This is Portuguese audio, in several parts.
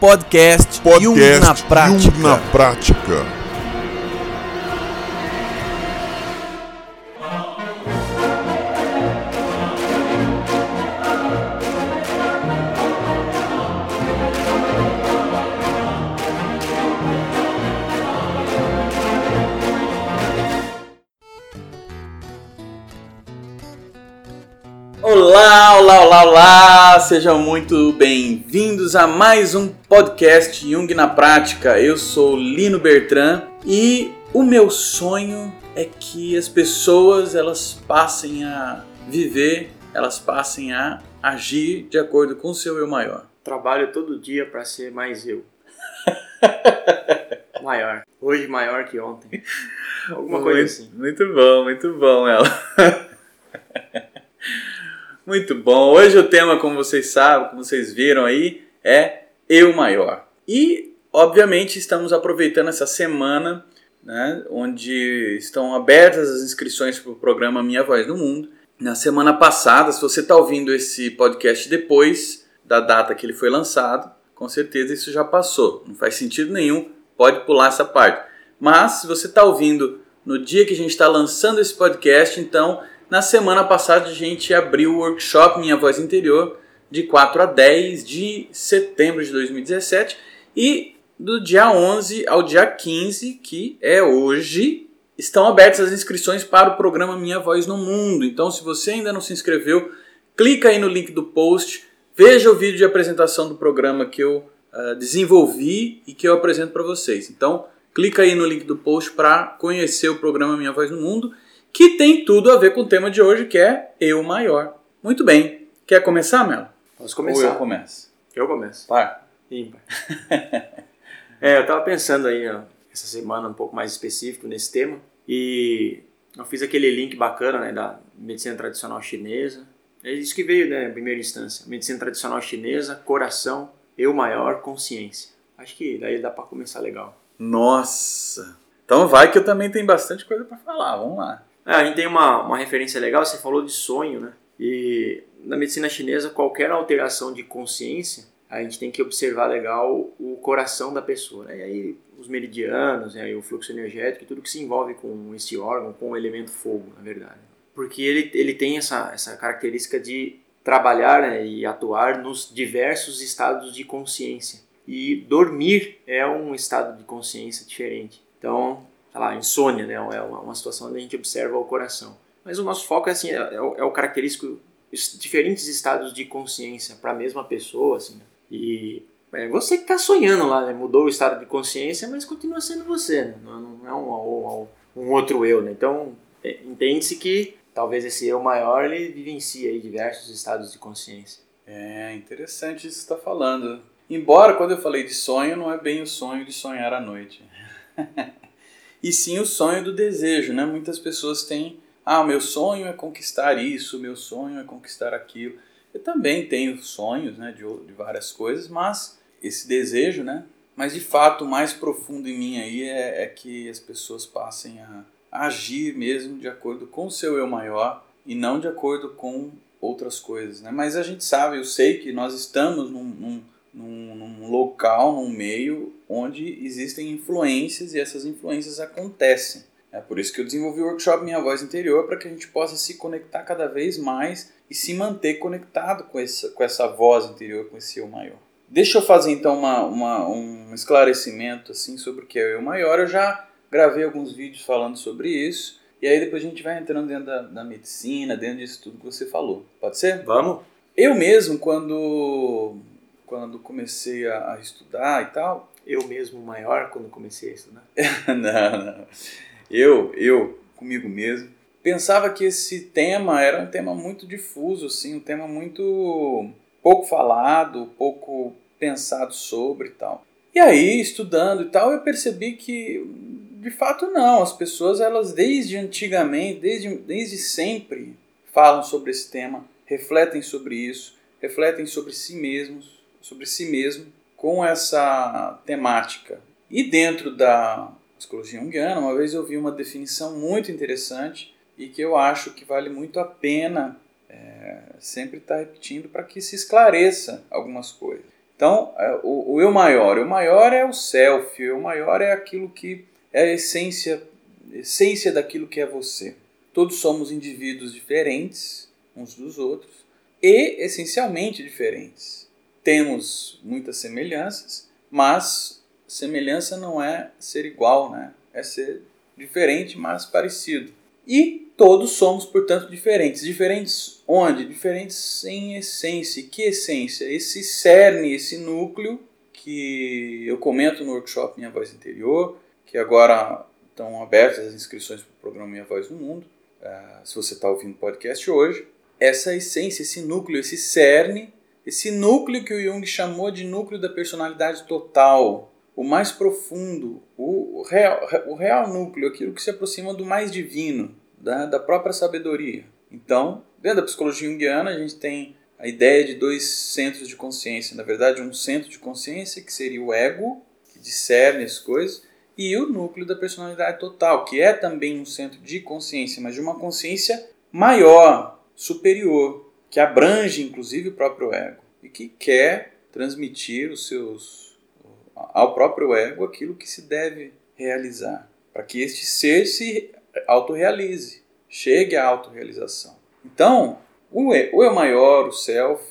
Podcast, Podcast Jung na prática. Jung na prática. Olá, olá, olá! Sejam muito bem-vindos a mais um podcast Jung na Prática. Eu sou Lino Bertrand e o meu sonho é que as pessoas elas passem a viver, elas passem a agir de acordo com o seu eu maior. Trabalho todo dia para ser mais eu. maior. Hoje maior que ontem. Alguma coisa muito, assim. Muito bom, muito bom, ela. Muito bom. Hoje o tema, como vocês sabem, como vocês viram aí, é eu maior. E, obviamente, estamos aproveitando essa semana, né, onde estão abertas as inscrições para o programa Minha Voz no Mundo. Na semana passada, se você está ouvindo esse podcast depois da data que ele foi lançado, com certeza isso já passou. Não faz sentido nenhum, pode pular essa parte. Mas se você está ouvindo no dia que a gente está lançando esse podcast, então na semana passada a gente abriu o workshop Minha Voz Interior de 4 a 10 de setembro de 2017 e do dia 11 ao dia 15, que é hoje, estão abertas as inscrições para o programa Minha Voz no Mundo. Então se você ainda não se inscreveu, clica aí no link do post, veja o vídeo de apresentação do programa que eu uh, desenvolvi e que eu apresento para vocês. Então clica aí no link do post para conhecer o programa Minha Voz no Mundo que tem tudo a ver com o tema de hoje, que é eu maior. Muito bem. Quer começar, Melo? Posso começar? Ou eu começo? Eu começo. Par. Ímpar. é, eu tava pensando aí ó, essa semana um pouco mais específico nesse tema e eu fiz aquele link bacana né, da medicina tradicional chinesa. É isso que veio, né, em primeira instância. Medicina tradicional chinesa, coração, eu maior, consciência. Acho que daí dá para começar legal. Nossa! Então vai que eu também tenho bastante coisa para falar. Vamos lá. É, a gente tem uma, uma referência legal, você falou de sonho, né? E na medicina chinesa, qualquer alteração de consciência, a gente tem que observar legal o coração da pessoa. Né? E aí os meridianos, né? o fluxo energético, tudo que se envolve com esse órgão, com o elemento fogo, na verdade. Porque ele, ele tem essa, essa característica de trabalhar né? e atuar nos diversos estados de consciência. E dormir é um estado de consciência diferente. Então, sei lá, insônia, né? É uma, situação onde a gente observa o coração. Mas o nosso foco é assim, é, é, o, é o, característico diferentes estados de consciência para a mesma pessoa, assim. Né? E é você que está sonhando lá, né? Mudou o estado de consciência, mas continua sendo você, né? não, é um, um, um, outro eu, né? Então é, entende-se que talvez esse eu maior ele vivencie aí diversos estados de consciência. É interessante isso que está falando. Embora quando eu falei de sonho, não é bem o sonho de sonhar à noite. e sim o sonho do desejo, né? Muitas pessoas têm, ah, meu sonho é conquistar isso, meu sonho é conquistar aquilo. Eu também tenho sonhos, né, de, de várias coisas, mas esse desejo, né? Mas de fato, o mais profundo em mim aí é, é que as pessoas passem a, agir mesmo de acordo com o seu eu maior e não de acordo com outras coisas, né? Mas a gente sabe, eu sei que nós estamos num, num num, num, local, num meio onde existem influências e essas influências acontecem. É por isso que eu desenvolvi o workshop Minha Voz Interior, para que a gente possa se conectar cada vez mais e se manter conectado com essa, com essa voz interior, com esse eu maior. Deixa eu fazer então uma, uma, um esclarecimento assim sobre o que é o eu maior. Eu já gravei alguns vídeos falando sobre isso. E aí depois a gente vai entrando dentro da, da medicina, dentro disso tudo que você falou. Pode ser? Vamos. Eu mesmo, quando quando comecei a, a, estudar e tal. Eu mesmo maior quando comecei a estudar? não, não. Eu, eu, comigo mesmo, pensava que esse tema era um tema muito difuso, assim, um tema muito pouco falado, pouco pensado sobre e tal. E aí, estudando e tal, eu percebi que de fato não, as pessoas elas desde antigamente, desde, desde sempre falam sobre esse tema, refletem sobre isso, refletem sobre si mesmos, sobre si mesmo com essa temática. E dentro da psicologia junguiana, uma vez eu vi uma definição muito interessante e que eu acho que vale muito a pena é, sempre estar tá repetindo para que se esclareça algumas coisas. Então, é, o, o eu maior, o maior é o self, o eu maior é aquilo que é a essência, essência daquilo que é você. Todos somos indivíduos diferentes uns dos outros e essencialmente diferentes. Temos muitas semelhanças, mas semelhança não é ser igual, né? É ser diferente, mas parecido. E todos somos, portanto, diferentes. Diferentes onde? Diferentes em essência. Que essência? Esse cerne, esse núcleo que eu comento no workshop Minha Voz Interior, que agora estão abertas as inscrições para o programa Minha Voz no Mundo. Uh, se você está ouvindo o podcast hoje, essa essência, esse núcleo, esse cerne, esse núcleo que o Jung chamou de núcleo da personalidade total, o mais profundo, o real, o real núcleo, aquilo que se aproxima do mais divino, da, da própria sabedoria. Então, dentro da psicologia junguiana, a gente tem a ideia de dois centros de consciência. Na verdade, um centro de consciência, que seria o ego, que discerne as coisas, e o núcleo da personalidade total, que é também um centro de consciência, mas de uma consciência maior, superior, que abrange inclusive o próprio ego e que quer transmitir os seus ao próprio ego aquilo que se deve realizar, para que este ser se autorrealize, chegue à autorrealização. Então, o eu, maior, o self,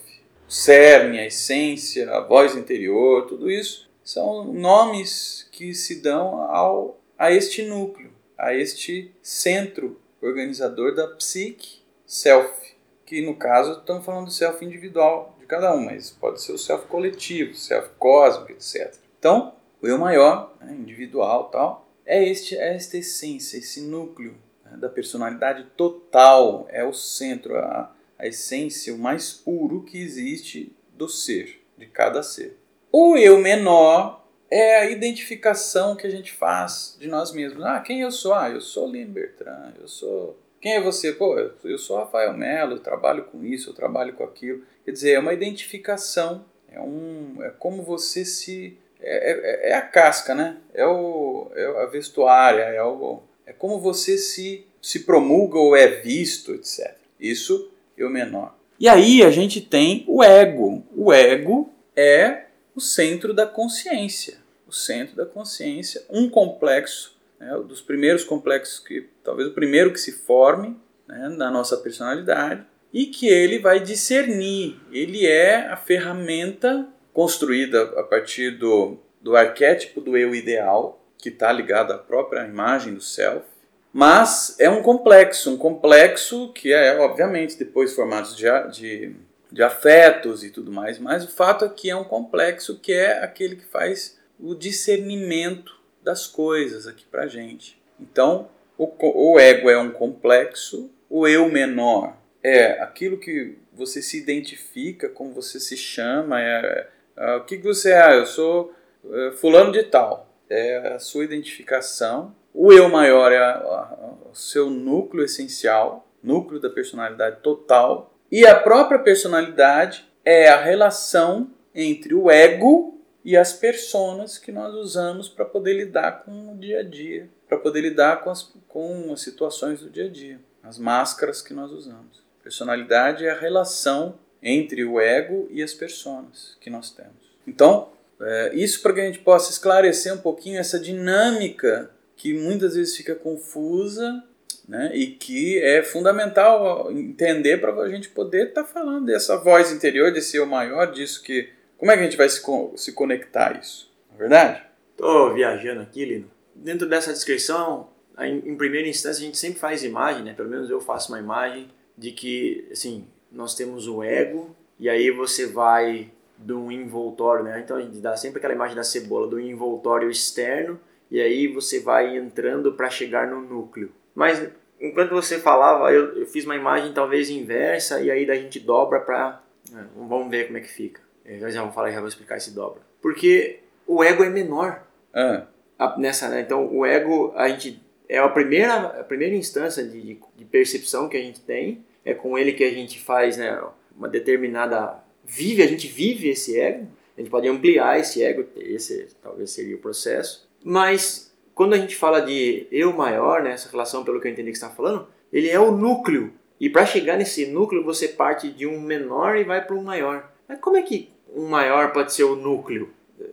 o cerne, a essência, a voz interior, tudo isso são nomes que se dão ao, a este núcleo, a este centro organizador da psique self, que no caso estamos falando do self individual de cada um, mas pode ser o self coletivo, self cósmico, etc. Então, o eu maior, né, individual tal, é, este, é esta essência, esse núcleo né, da personalidade total, é o centro, a, a essência, o mais puro que existe do ser, de cada ser. O eu menor é a identificação que a gente faz de nós mesmos. Ah, quem eu sou? Ah, eu sou Lino Bertrand, eu sou. Quem é você? Pô, eu sou Rafael Melo, eu trabalho com isso, eu trabalho com aquilo. Quer dizer, é uma identificação, é, um, é como você se. É, é, é a casca, né? É, o, é a vestuária, é, o, é como você se, se promulga ou é visto, etc. Isso o menor. E aí a gente tem o ego. O ego é o centro da consciência. O centro da consciência, um complexo, né, dos primeiros complexos que, talvez o primeiro que se forme né, na nossa personalidade, e que ele vai discernir. Ele é a ferramenta construída a partir do, do arquétipo do eu ideal, que está ligado à própria imagem do self, mas é um complexo, um complexo que é, obviamente, depois formado de, de de afetos e tudo mais, mas o fato é que é um complexo que é aquele que faz o discernimento das coisas aqui pra gente. Então, o, o ego é um complexo, o eu menor é aquilo que você se identifica, como você se chama, é, é o que, você é, eu sou é, fulano de tal, é a sua identificação. O eu maior é a, a, o seu núcleo essencial, núcleo da personalidade total, e a própria personalidade é a relação entre o ego e as personas que nós usamos para poder lidar com o dia a dia, para poder lidar com as, com as situações do dia a dia, as máscaras que nós usamos. Personalidade é a relação entre o ego e as personas que nós temos. Então, é, isso para que a gente possa esclarecer um pouquinho essa dinâmica que muitas vezes fica confusa né? e que é fundamental entender para a gente poder estar tá falando dessa voz interior, desse eu maior, disso que. Como é que a gente vai se, se conectar a isso? Não é verdade? Estou viajando aqui, Lino. Dentro dessa descrição, em primeira instância, a gente sempre faz imagem, né? pelo menos eu faço uma imagem de que assim, nós temos o ego, e aí você vai do envoltório, né? Então a gente dá sempre aquela imagem da cebola, do envoltório externo, e aí você vai entrando para chegar no núcleo. Mas enquanto você falava, eu, eu, fiz uma imagem talvez inversa e aí da gente dobra para é, vamos ver como é que fica. Eu já vou falar, já vou explicar esse dobra. Porque o ego é menor. Ah. A, nessa, né? Então o ego a gente é a primeira a primeira instância de, de percepção que a gente tem. É com ele que a gente faz né, uma determinada vive, a gente vive esse ego. A gente pode ampliar esse ego, esse talvez seria o processo. Mas quando a gente fala de eu maior, né, essa relação, pelo que eu entendi que você está falando, ele é o núcleo. E para chegar nesse núcleo, você parte de um menor e vai para um maior. Mas como é que um maior pode ser o núcleo.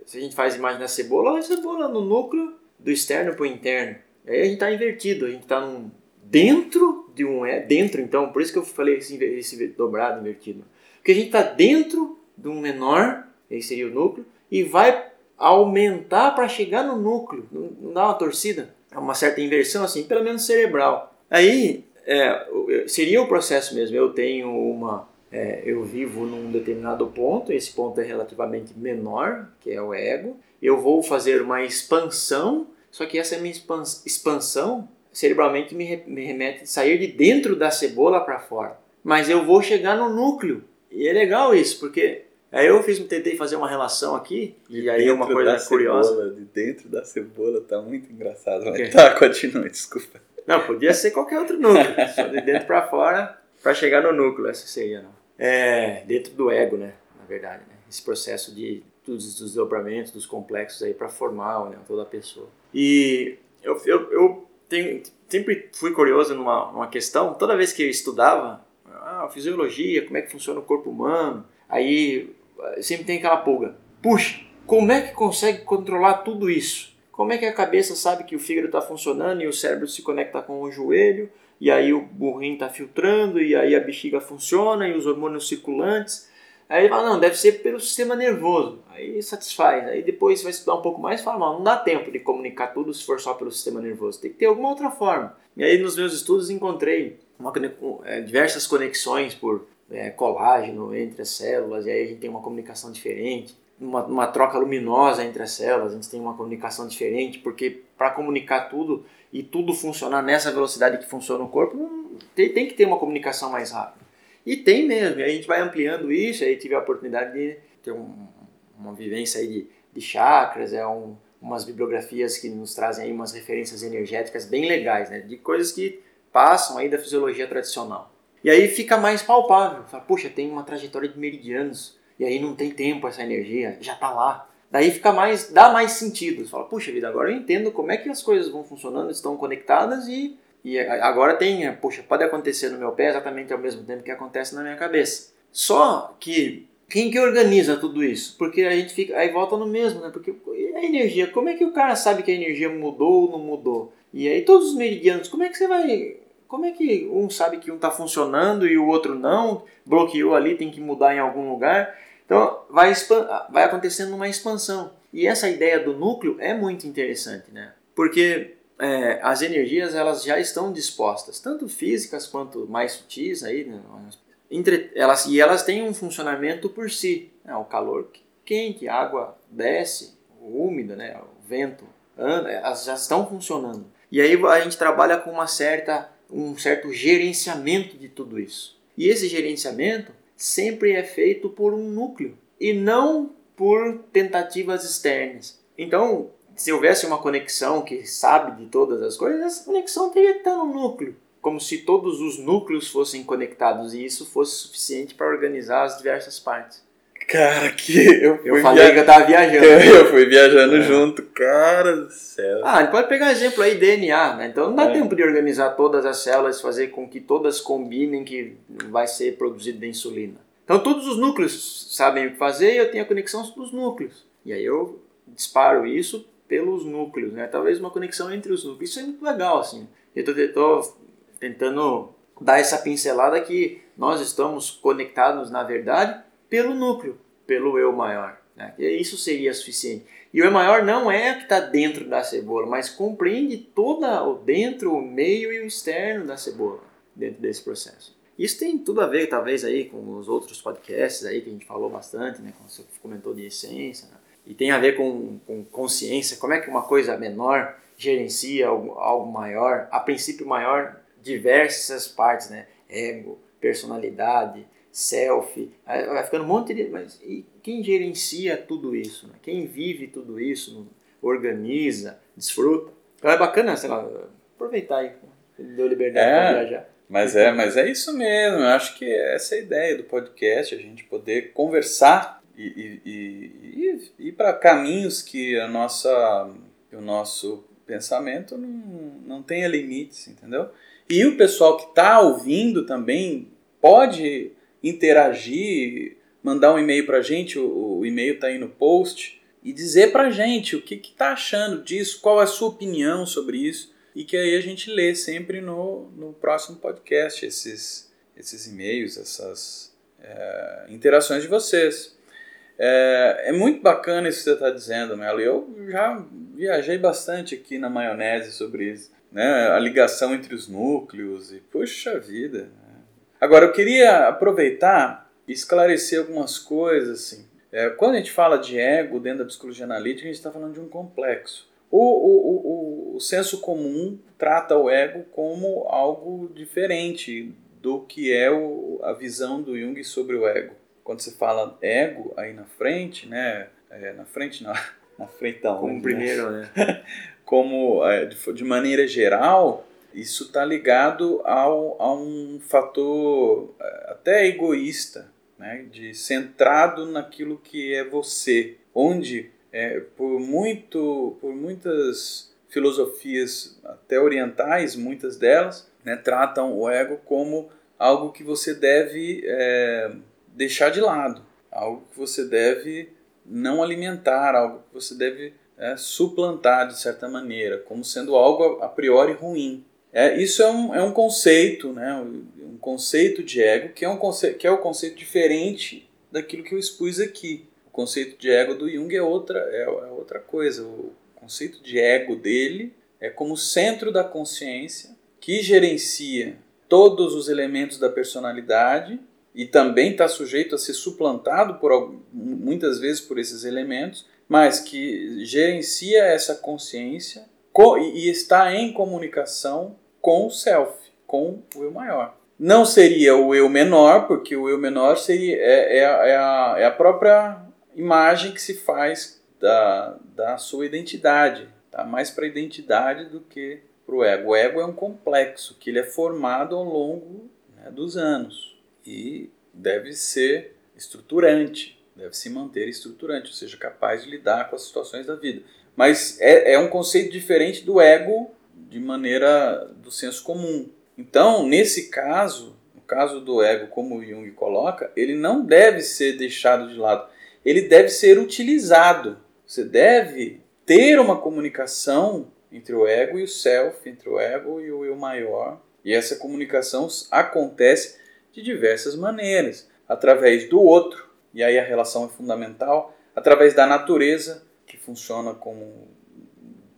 Se a gente faz imagem da cebola, a cebola no núcleo do externo para o interno. Aí a gente está invertido, a gente está dentro de um é dentro então, por isso que eu falei esse, esse dobrado invertido. Porque a gente está dentro de um menor, esse seria o núcleo, e vai aumentar para chegar no núcleo. Não, não, dá uma torcida? É uma certa inversão assim, pelo menos cerebral. Aí é, seria o processo mesmo. Eu tenho uma é, eu vivo num determinado ponto, esse ponto é relativamente menor, que é o ego. Eu vou fazer uma expansão, só que essa minha expansão cerebralmente me, me remete a sair de dentro da cebola para fora. Mas eu vou chegar no núcleo. E é legal isso, porque aí eu fiz, tentei fazer uma relação aqui, de e aí é uma coisa curiosa. Cebola, de dentro da cebola tá muito engraçado. Mas tá, desculpa. Não, podia ser qualquer outro núcleo, só de dentro para fora para chegar no núcleo, essa seria não. É, dentro do ego, né? Na verdade, né? Esse processo de todos os desdobramentos, dos complexos aí para formar né, toda a pessoa. E eu, eu, eu tenho, sempre fui curioso numa, numa questão, toda vez que eu estudava, ah, fisiologia, como é que funciona o corpo humano, aí sempre tem aquela pulga. Puxa, como é que consegue controlar tudo isso? Como é que a cabeça sabe que o fígado está funcionando e o cérebro se conecta com o joelho e aí o burrinho está filtrando, e aí a bexiga funciona, e os hormônios circulantes. Aí ele fala, não, deve ser pelo sistema nervoso. Aí satisfaz. Aí depois vai estudar um pouco mais e fala, não, não dá tempo de comunicar tudo se for só pelo sistema nervoso. Tem que ter alguma outra forma. E aí nos meus estudos encontrei uma, é, diversas conexões por é, colágeno entre as células, e aí a gente tem uma comunicação diferente. Uma, uma troca luminosa entre as células, a gente tem uma comunicação diferente, porque para comunicar tudo e tudo funcionar nessa velocidade que funciona o corpo, tem, tem que ter uma comunicação mais rápida. E tem mesmo, e a gente vai ampliando isso, aí tive a oportunidade de ter um, uma vivência aí de, de chakras, é um, umas bibliografias que nos trazem aí umas referências energéticas bem legais, né? de coisas que passam aí da fisiologia tradicional. E aí fica mais palpável, fala, puxa, tem uma trajetória de meridianos, e aí não tem tempo essa energia, já está lá. Daí fica mais, dá mais sentido. Você fala, puxa vida, agora eu entendo como é que as coisas vão funcionando, estão conectadas e, e agora tem, puxa, pode acontecer no meu pé exatamente ao mesmo tempo que acontece na minha cabeça. Só que quem que organiza tudo isso? Porque a gente fica, aí volta no mesmo, né? Porque a energia, como é que o cara sabe que a energia mudou ou não mudou? E aí todos os meridianos, como é que você vai como é que um sabe que um está funcionando e o outro não? Bloqueou ali, tem que mudar em algum lugar. Então vai, vai acontecendo uma expansão. E essa ideia do núcleo é muito interessante, né? Porque é, as energias elas já estão dispostas, tanto físicas quanto mais sutis aí, né? Entre, elas, e elas têm um funcionamento por si. Né? O calor quente, a água desce, o úmido, né? o vento anda, elas já estão funcionando. E aí a gente trabalha com uma certa, um certo gerenciamento de tudo isso. E esse gerenciamento sempre é feito por um núcleo e não por tentativas externas. Então, se houvesse uma conexão que sabe de todas as coisas, essa conexão teria que estar no núcleo. Como se todos os núcleos fossem conectados e isso fosse suficiente para organizar as diversas partes. Cara, que eu, eu falei via... que eu tava viajando. Eu, fui viajando é. junto, cara do céu. Ah, pode pegar exemplo aí DNA, né? Então não dá é. tempo de organizar todas as células, fazer com que todas combinem que vai ser produzida insulina. Então todos os núcleos sabem o que fazer e eu tenho a conexão dos núcleos. E aí eu disparo isso pelos núcleos, né? Talvez uma conexão entre os núcleos. Isso é muito legal, assim. Eu estou tentando dar essa pincelada que nós estamos conectados, na verdade, pelo núcleo, pelo eu maior. Né? Isso seria suficiente. E o eu maior não é o que está dentro da cebola, mas compreende todo o dentro, o meio e o externo da cebola dentro desse processo. Isso tem tudo a ver, talvez, aí com os outros podcasts aí que a gente falou bastante, né? Como você comentou de essência, né? E tem a ver com, com consciência, como é que uma coisa menor gerencia algo, algo maior, a princípio maior, diversas partes, né? Ego, personalidade, self, vai ficando um monte de. Mas e quem gerencia tudo isso? Né? Quem vive tudo isso, organiza, desfruta? Então é bacana, sei lá, aproveitar aí, deu liberdade é, para viajar. Mas é, mas é isso mesmo. Eu acho que essa é a ideia do podcast, a gente poder conversar e, e, e, e ir para caminhos que a nossa, o nosso pensamento não, não tenha limites, entendeu? E o pessoal que está ouvindo também pode interagir mandar um e-mail para a gente, o, o e-mail está aí no post, e dizer para a gente o que está achando disso, qual é a sua opinião sobre isso, e que aí a gente lê sempre no, no próximo podcast esses, esses e-mails, essas é, interações de vocês. É, é, muito bacana isso que você está dizendo, Melo. Eu já viajei bastante aqui na maionese sobre isso. Né? A ligação entre os núcleos e, puxa vida. Né? Agora, eu queria aproveitar e esclarecer algumas coisas. Assim. É, quando a gente fala de ego dentro da psicologia analítica, a gente está falando de um complexo. O, o, o, o senso comum trata o ego como algo diferente do que é a visão do Jung sobre o ego. Quando você fala ego aí na frente, né? É, na frente não, na frente da Como onde, primeiro, né? como é, de maneira geral, isso está ligado ao, a um fator é, até egoísta, né? de centrado naquilo que é você, onde é, por muito, por muitas filosofias até orientais, muitas delas, né, tratam o ego como algo que você deve é, deixar de lado, algo que você deve não alimentar, algo que você deve é, suplantar de certa maneira, como sendo algo a priori ruim. É, isso é um, é um conceito, né, um conceito de ego que é, um conceito, que é um conceito diferente daquilo que eu expus aqui. O conceito de ego do Jung é outra, é, é outra coisa. O conceito de ego dele é como centro da consciência que gerencia todos os elementos da personalidade e também está sujeito a ser suplantado por muitas vezes por esses elementos, mas que gerencia essa consciência e está em comunicação com o self, com o eu maior. Não seria o eu menor, porque o eu menor seria, é, é, é, a, é a própria imagem que se faz da, da sua identidade, tá? mais para a identidade do que para o ego. O ego é um complexo que ele é formado ao longo né, dos anos e deve ser estruturante, deve se manter estruturante, ou seja, capaz de lidar com as situações da vida. Mas é, é um conceito diferente do ego de maneira do senso comum. Então, nesse caso, no caso do ego, como Jung coloca, ele não deve ser deixado de lado, ele deve ser utilizado. Você deve ter uma comunicação entre o ego e o self, entre o ego e o eu maior. E essa comunicação acontece de diversas maneiras, através do outro, e aí a relação é fundamental, através da natureza, que funciona como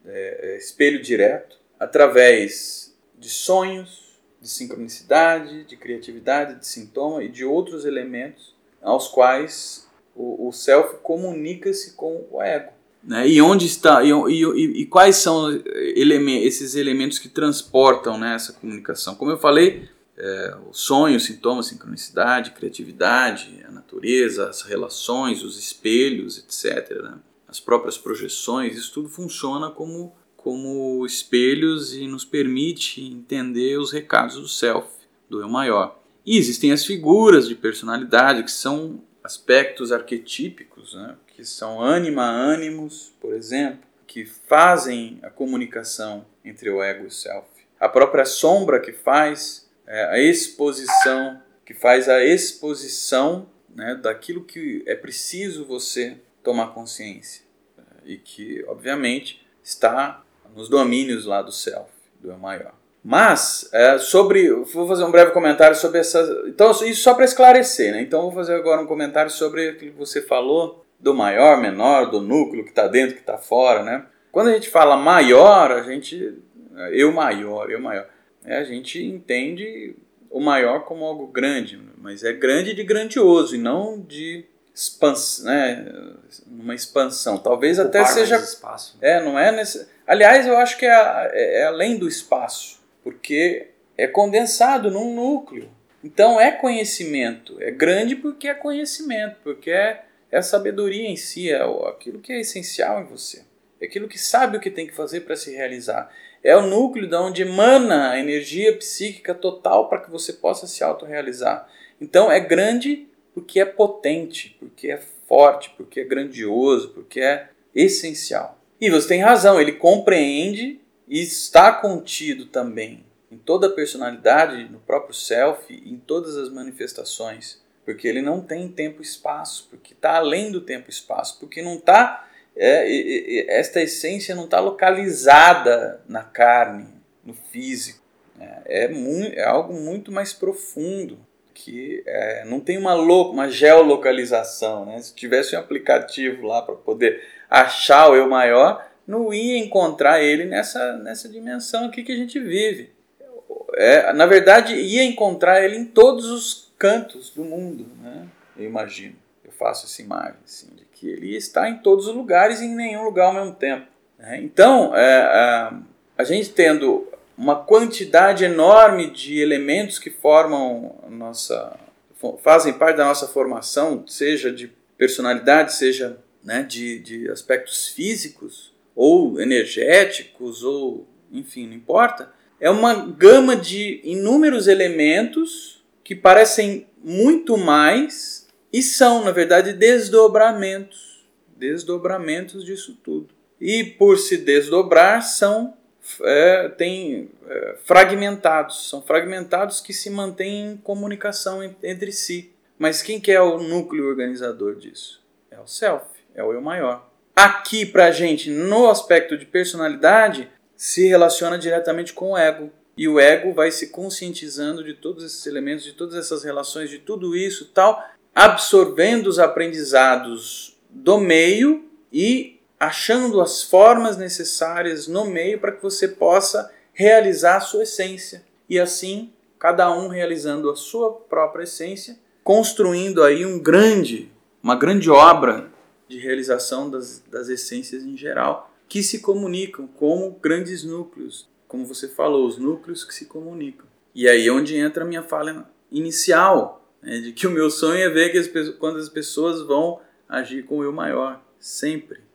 é, é espelho direto, através de sonhos, de sincronicidade, de criatividade, de sintoma e de outros elementos aos quais o, o self comunica-se com o ego. Né? E onde está e, e, e quais são eleme esses elementos que transportam né, essa comunicação? Como eu falei, é, o sonho, sintomas, sincronicidade, criatividade, a natureza, as relações, os espelhos, etc. Né? As próprias projeções, isso tudo funciona como, como espelhos e nos permite entender os recados do self, do eu maior. E existem as figuras de personalidade, que são aspectos arquetípicos, né? que são anima ânimos, por exemplo, que fazem a comunicação entre o ego e o self. A própria sombra que faz é, a exposição, que faz a exposição né, daquilo que é preciso você tomar consciência e que, obviamente, está nos domínios lá do self, do eu maior. Mas, é, sobre. Vou fazer um breve comentário sobre essas. Então, isso só para esclarecer, né? Então, vou fazer agora um comentário sobre aquilo que você falou do maior, menor, do núcleo que está dentro, que está fora, né? Quando a gente fala maior, a gente. Eu maior, eu maior. É, a gente entende o maior como algo grande, mas é grande de grandioso e não de expansão, né? Uma expansão. Talvez Ocupar até seja. Espaço. É, não é nesse. Aliás, eu acho que é, é, é além do espaço, porque é condensado num núcleo. Então é conhecimento. É grande porque é conhecimento, porque é é a sabedoria em si, é aquilo que é essencial em você. É aquilo que sabe o que tem que fazer para se realizar. É o núcleo de onde emana a energia psíquica total para que você possa se autorrealizar. Então é grande porque é potente, porque é forte, porque é grandioso, porque é essencial. E você tem razão, ele compreende e está contido também em toda a personalidade, no próprio self, em todas as manifestações porque ele não tem tempo e espaço, porque está além do tempo e espaço, porque não está é, esta essência não está localizada na carne, no físico. É, é, muito, é algo muito mais profundo que é, não tem uma, uma geolocalização. Né? Se tivesse um aplicativo lá para poder achar o eu maior, não ia encontrar ele nessa, nessa dimensão aqui que a gente vive. É, na verdade, ia encontrar ele em todos os cantos do mundo, né? eu imagino. Eu faço essa imagem assim, de que ele está em todos os lugares e em nenhum lugar ao mesmo tempo. Né? Então, é, a, a gente tendo uma quantidade enorme de elementos que formam nossa fazem parte da nossa formação, seja de personalidade, seja né, de, de aspectos físicos ou energéticos ou enfim, não importa. É uma gama de inúmeros elementos que parecem muito mais e são, na verdade, desdobramentos, desdobramentos disso tudo. E por se desdobrar são é, tem é, fragmentados, são fragmentados que se mantêm em comunicação entre si. Mas quem que é o núcleo organizador disso? É o self, é o eu maior. Aqui pra gente, no aspecto de personalidade, se relaciona diretamente com o ego. E o ego vai se conscientizando de todos esses elementos, de todas essas relações, de tudo isso tal, absorvendo os aprendizados do meio e achando as formas necessárias no meio para que você possa realizar a sua essência. E assim, cada um realizando a sua própria essência, construindo aí um grande, uma grande obra de realização das, das essências em geral, que se comunicam como grandes núcleos, como você falou, os núcleos que se comunicam. E aí é onde entra a minha fala inicial, né, de que o meu sonho é ver que as, quando as pessoas vão agir com o eu maior, sempre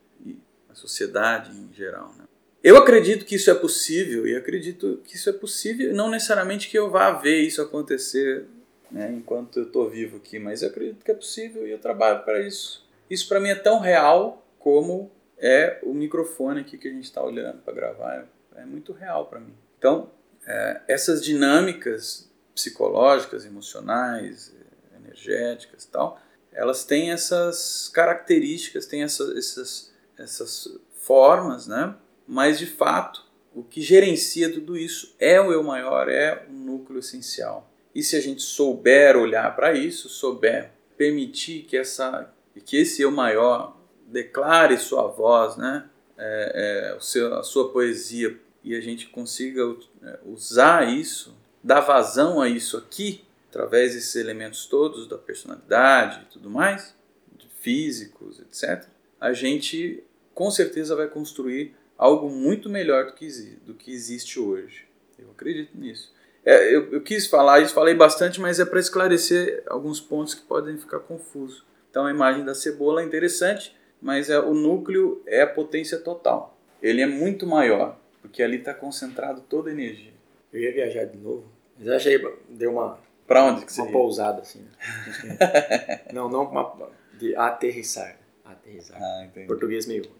sociedade em geral. Né? Eu acredito que isso é possível e acredito que isso é possível, não necessariamente que eu vá ver isso acontecer né, enquanto eu estou vivo aqui, mas eu acredito que é possível e eu trabalho para isso. Isso para mim é tão real como é o microfone aqui que a gente está olhando para gravar. É muito real para mim. Então, é, essas dinâmicas psicológicas, emocionais, energéticas tal, elas têm essas características, têm essas, essas essas formas, né? mas de fato o que gerencia tudo isso é o eu maior, é o núcleo essencial. E se a gente souber olhar para isso, souber permitir que, essa, que esse eu maior declare sua voz, né? É, é, o seu, a sua poesia, e a gente consiga é, usar isso, dar vazão a isso aqui, através desses elementos todos da personalidade e tudo mais, físicos, etc., a gente com certeza vai construir algo muito melhor do que, do que existe hoje. Eu acredito nisso. É, eu, eu, quis falar isso, falei bastante, mas é para esclarecer alguns pontos que podem ficar confusos. Então a imagem da cebola é interessante, mas é, o núcleo é a potência total. Ele é muito maior, porque ali está concentrado toda a energia. Eu ia viajar de novo, mas achei deu uma para onde que você uma ia? pousada assim. Né? não, não uma de aterrissar, aterrissar. Ah. Português meio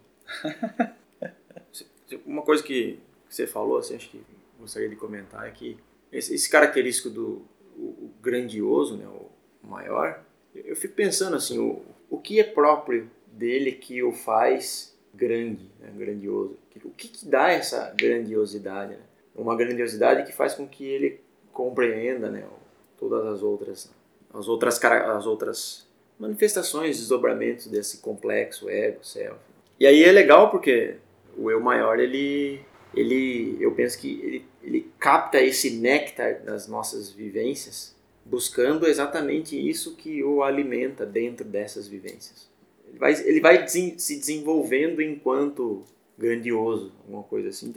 Uma coisa que você falou, assim, acho que gostaria de comentar é que esse, esse característico do o, o grandioso, né, o maior, eu fico pensando assim, o, o que é próprio dele que o faz grande, né, grandioso? O que, que dá essa grandiosidade? Né? Uma grandiosidade que faz com que ele compreenda né, todas as outras, as outras, as outras manifestações, desdobramentos desse complexo ego, self. E aí é legal porque o eu maior, ele, ele eu penso que ele, ele capta esse néctar das nossas vivências, buscando exatamente isso que o alimenta dentro dessas vivências. Ele vai, ele vai se desenvolvendo enquanto grandioso, alguma coisa assim,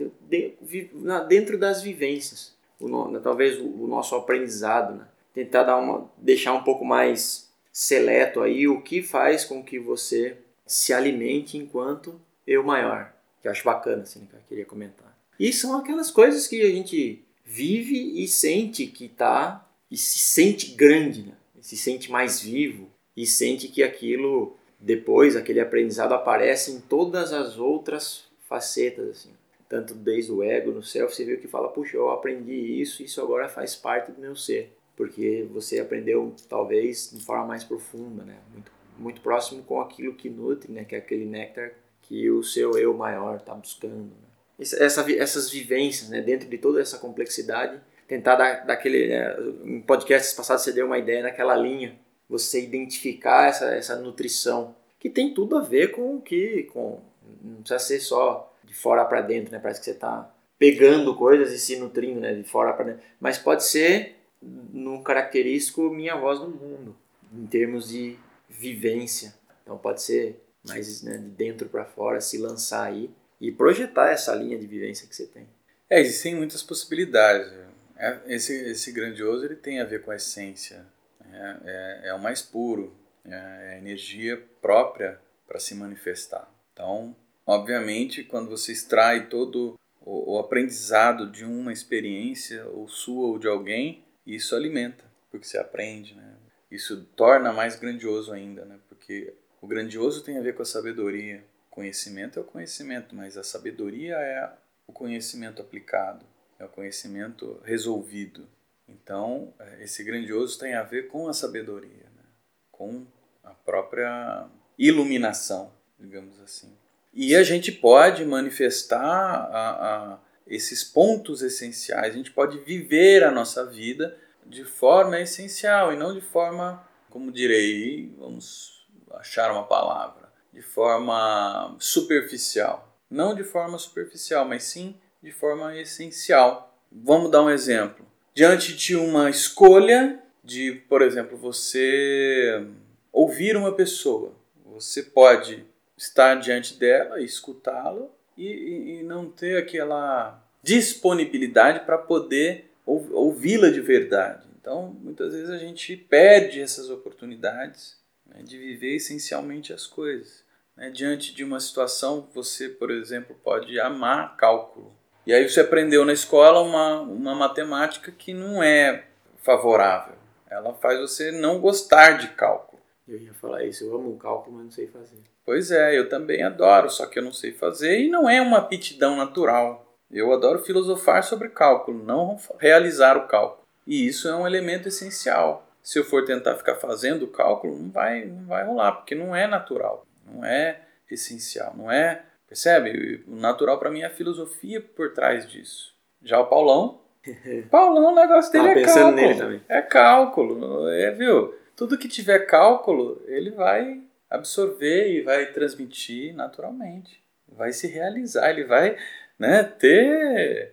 dentro das vivências. O, talvez o, o nosso aprendizado, né? tentar dar uma, deixar um pouco mais seleto aí o que faz com que você se alimente enquanto eu maior. Que eu acho bacana, assim, que eu queria comentar. E são aquelas coisas que a gente vive e sente que tá, e se sente grande, né? E se sente mais vivo, e sente que aquilo, depois, aquele aprendizado aparece em todas as outras facetas, assim. Tanto desde o ego, no self, você viu que fala, puxa, eu aprendi isso, isso agora faz parte do meu ser. porque você aprendeu talvez de forma mais profunda, né? Muito, muito próximo com aquilo que nutre, né? Que é aquele néctar que o seu eu maior está buscando. Né? Essa, essas vivências, né? Dentro de toda essa complexidade, tentar dar daquele, né? em podcasts passados você deu uma ideia naquela linha, você identificar essa, essa nutrição que tem tudo a ver com o que, com não precisa ser só de fora para dentro, né? Parece que você está pegando coisas e se nutrindo, né? De fora para dentro, mas pode ser num característico minha voz no mundo, em termos de vivência. Então pode ser mais né, de dentro para fora, se lançar aí e projetar essa linha de vivência que você tem. É, existem muitas possibilidades. É, esse, esse grandioso ele tem a ver com a essência. É, é, é o mais puro, é a energia própria para se manifestar. Então, obviamente, quando você extrai todo o, o aprendizado de uma experiência, ou sua ou de alguém, isso alimenta, porque você aprende, né? Isso torna mais grandioso ainda, né? Porque o grandioso tem a ver com a sabedoria. Conhecimento é o conhecimento, mas a sabedoria é o conhecimento aplicado, é o conhecimento resolvido. Então, é, esse grandioso tem a ver com a sabedoria, né? com a própria iluminação, digamos assim. E a gente pode manifestar a, a esses pontos essenciais. A gente pode viver a nossa vida de forma essencial e não de forma, como direi, vamos achar uma palavra, de forma superficial. Não de forma superficial, mas sim de forma essencial. Vamos dar um exemplo. Diante de uma escolha de, por exemplo, você ouvir uma pessoa, você pode estar diante dela e escutá-la e, e não ter aquela disponibilidade para poder ouvi-la de verdade. Então, muitas vezes a gente perde essas oportunidades né, de viver essencialmente as coisas. Né? Diante de uma situação, você, por exemplo, pode amar cálculo. E aí você aprendeu na escola uma, uma matemática que não é favorável. Ela faz você não gostar de cálculo. Eu ia falar isso, eu amo cálculo, mas não sei fazer. Pois é, eu também adoro, só que eu não sei fazer e não é uma aptidão natural. Eu adoro filosofar sobre cálculo, não realizar o cálculo. E isso é um elemento essencial. Se eu for tentar ficar fazendo o cálculo, não vai, não vai rolar, porque não é natural, não é essencial, não é. Percebe? O natural para mim é a filosofia por trás disso. Já o Paulão, Paulão, o negócio dele é cálculo. É cálculo, é, viu? Tudo que tiver cálculo, ele vai absorver e vai transmitir naturalmente. Vai se realizar, ele vai né, ter,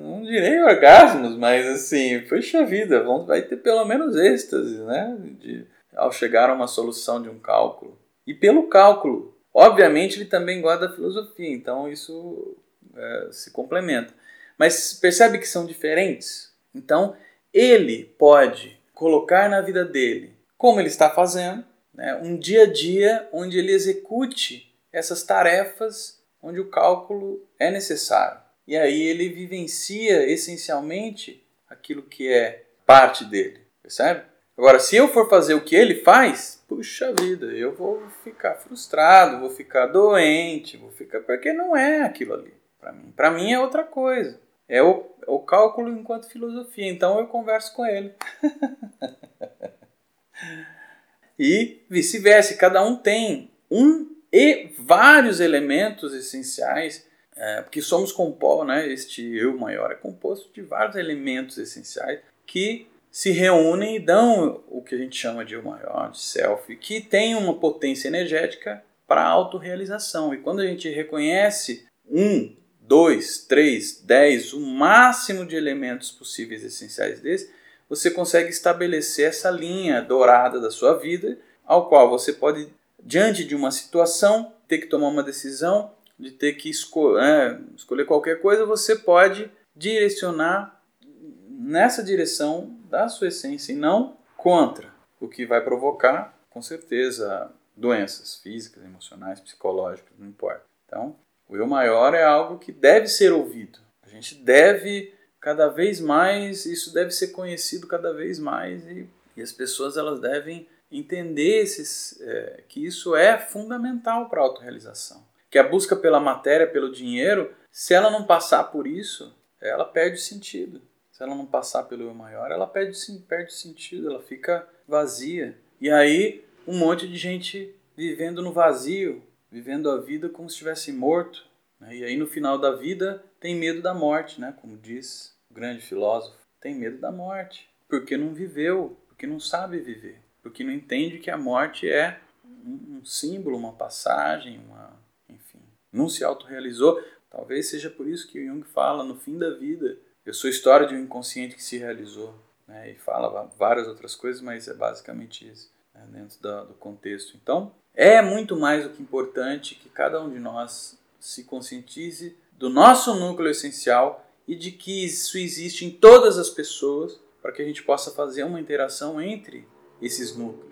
não direi orgasmos, mas assim, puxa vida, vão, vai ter pelo menos êxtase, né, de, ao chegar a uma solução de um cálculo. E pelo cálculo, obviamente ele também guarda a filosofia, então isso é, se complementa. Mas percebe que são diferentes? Então, ele pode colocar na vida dele, como ele está fazendo, né, um dia a dia onde ele execute essas tarefas onde o cálculo é necessário. E aí ele vivencia essencialmente aquilo que é parte dele, percebe? Agora, se eu for fazer o que ele faz, puxa vida, eu vou ficar frustrado, vou ficar doente, vou ficar porque não é aquilo ali para mim. Para mim é outra coisa. É o, o cálculo enquanto filosofia. Então eu converso com ele. e vice-versa. Cada um tem um e vários elementos essenciais, é, porque somos compostos, né, este eu maior é composto de vários elementos essenciais que se reúnem e dão o que a gente chama de eu maior, de self, que tem uma potência energética para a autorrealização. E quando a gente reconhece um, dois, três, dez, o máximo de elementos possíveis essenciais desses, você consegue estabelecer essa linha dourada da sua vida, ao qual você pode, diante de uma situação, ter que tomar uma decisão, de ter que esco é, escolher qualquer coisa, você pode direcionar nessa direção da sua essência e não contra, o que vai provocar, com certeza, doenças físicas, emocionais, psicológicas, não importa. Então, o eu maior é algo que deve ser ouvido. A gente deve cada vez mais, isso deve ser conhecido cada vez mais e, e as pessoas elas devem entender esses, é, que isso é fundamental para a autorrealização. Que a busca pela matéria, pelo dinheiro, se ela não passar por isso, ela perde sentido. se ela não passar pelo eu maior, ela perde, perde sentido, ela fica vazia. E aí, um monte de gente vivendo no vazio, vivendo a vida como se estivesse morto. Né? E aí, no final da vida, tem medo da morte, né? como diz o grande filósofo. Tem medo da morte, porque não viveu, porque não sabe viver, porque não entende que a morte é um símbolo, uma passagem, uma, enfim, não se autorrealizou. Talvez seja por isso que Jung fala no fim da vida. Eu sou história de um inconsciente que se realizou. Né? E fala várias outras coisas, mas é basicamente isso, né? dentro do contexto. Então, é muito mais do que importante que cada um de nós se conscientize do nosso núcleo essencial e de que isso existe em todas as pessoas para que a gente possa fazer uma interação entre esses núcleos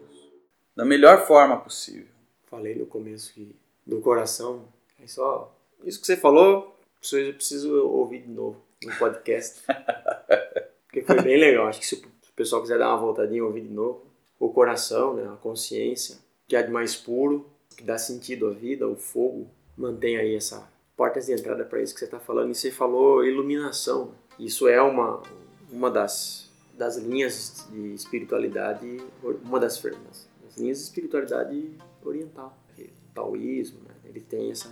da melhor forma possível. Falei no começo que do coração, é só isso que você falou, eu preciso ouvir de novo no podcast. Porque foi bem legal. Acho que se o pessoal quiser dar uma voltadinha, ouvir de novo, o coração, né, a consciência, que é de mais puro, que dá sentido à vida, o fogo, mantém aí essa portas de entrada para isso que você está falando. E você falou iluminação. Isso é uma, uma das, das linhas de espiritualidade, uma das, das linhas de espiritualidade oriental, taoísmo, né? ele tem essa,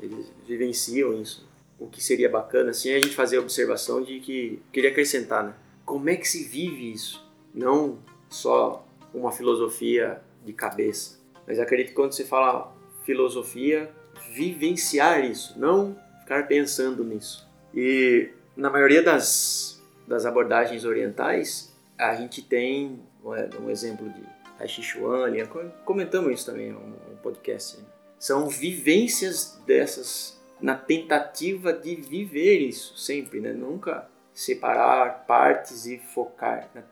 eles vivenciam isso. O que seria bacana assim é a gente fazer a observação de que queria acrescentar, né? Como é que se vive isso? Não só uma filosofia de cabeça, mas acredito que quando você fala filosofia, vivenciar isso, não ficar pensando nisso. E na maioria das, das abordagens orientais, a gente tem um exemplo de Chuan, comentamos isso também no podcast. Né? São vivências dessas na tentativa de viver isso sempre, né? Nunca separar partes e focar na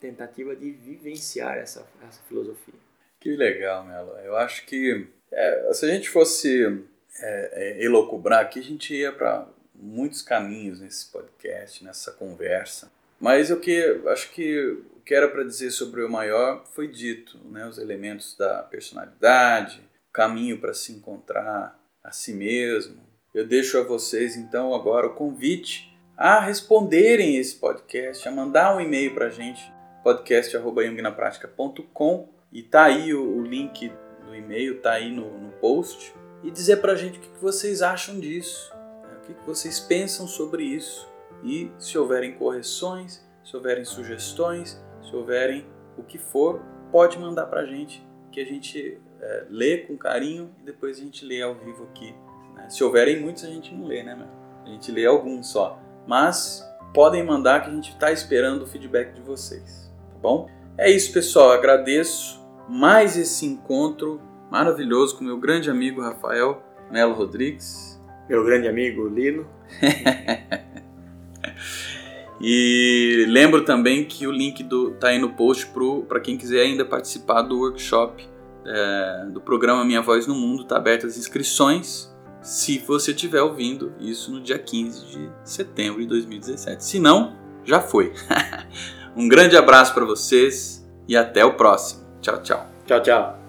tentativa de vivenciar essa, essa filosofia. Que legal, Melo. Eu acho que é, se a gente fosse é, é, elocubrar aqui, a gente ia para muitos caminhos nesse podcast, nessa conversa. Mas o que acho que o que era para dizer sobre o maior foi dito, né? Os elementos da personalidade, caminho para se encontrar a si mesmo. Eu deixo a vocês então agora o convite a responderem esse podcast, a mandar um e-mail para a gente, podcast@yungnapratica.com e tá aí o, o, link do e-mail, tá aí no, no post e dizer para a gente o que, vocês acham disso? O que, vocês pensam sobre isso e se houverem correções, se houverem sugestões, se houverem o que for, pode mandar para a gente que a gente é, lê com carinho e depois a gente lê ao vivo aqui. Né? Se houverem muitos, a gente não lê, né, meu? A gente lê alguns só. Mas podem mandar que a gente está esperando o feedback de vocês, tá bom? É isso, pessoal. Agradeço mais esse encontro maravilhoso com meu grande amigo Rafael Melo Rodrigues. Meu grande amigo Lino. E lembro também que o link do, tá aí no post para quem quiser ainda participar do workshop é, do programa Minha Voz no Mundo. Tá aberto as inscrições se você estiver ouvindo isso no dia 15 de setembro de 2017. Se não, já foi. um grande abraço para vocês e até o próximo. Tchau, tchau. Tchau, tchau.